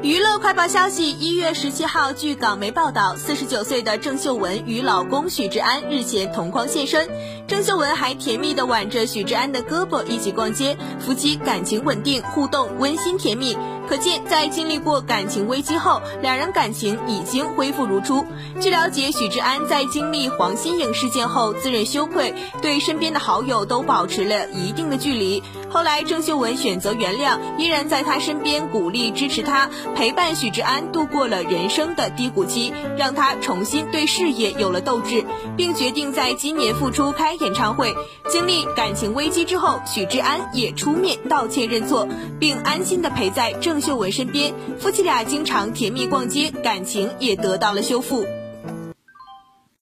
娱乐快报消息：一月十七号，据港媒报道，四十九岁的郑秀文与老公许志安日前同框现身，郑秀文还甜蜜地挽着许志安的胳膊一起逛街，夫妻感情稳定，互动温馨甜蜜。可见，在经历过感情危机后，两人感情已经恢复如初。据了解，许志安在经历黄心颖事件后，自认羞愧，对身边的好友都保持了一定的距离。后来，郑秀文选择原谅，依然在他身边鼓励支持他，陪伴许志安度过了人生的低谷期，让他重新对事业有了斗志，并决定在今年复出开演唱会。经历感情危机之后，许志安也出面道歉认错，并安心的陪在郑秀文身边，夫妻俩经常甜蜜逛街，感情也得到了修复。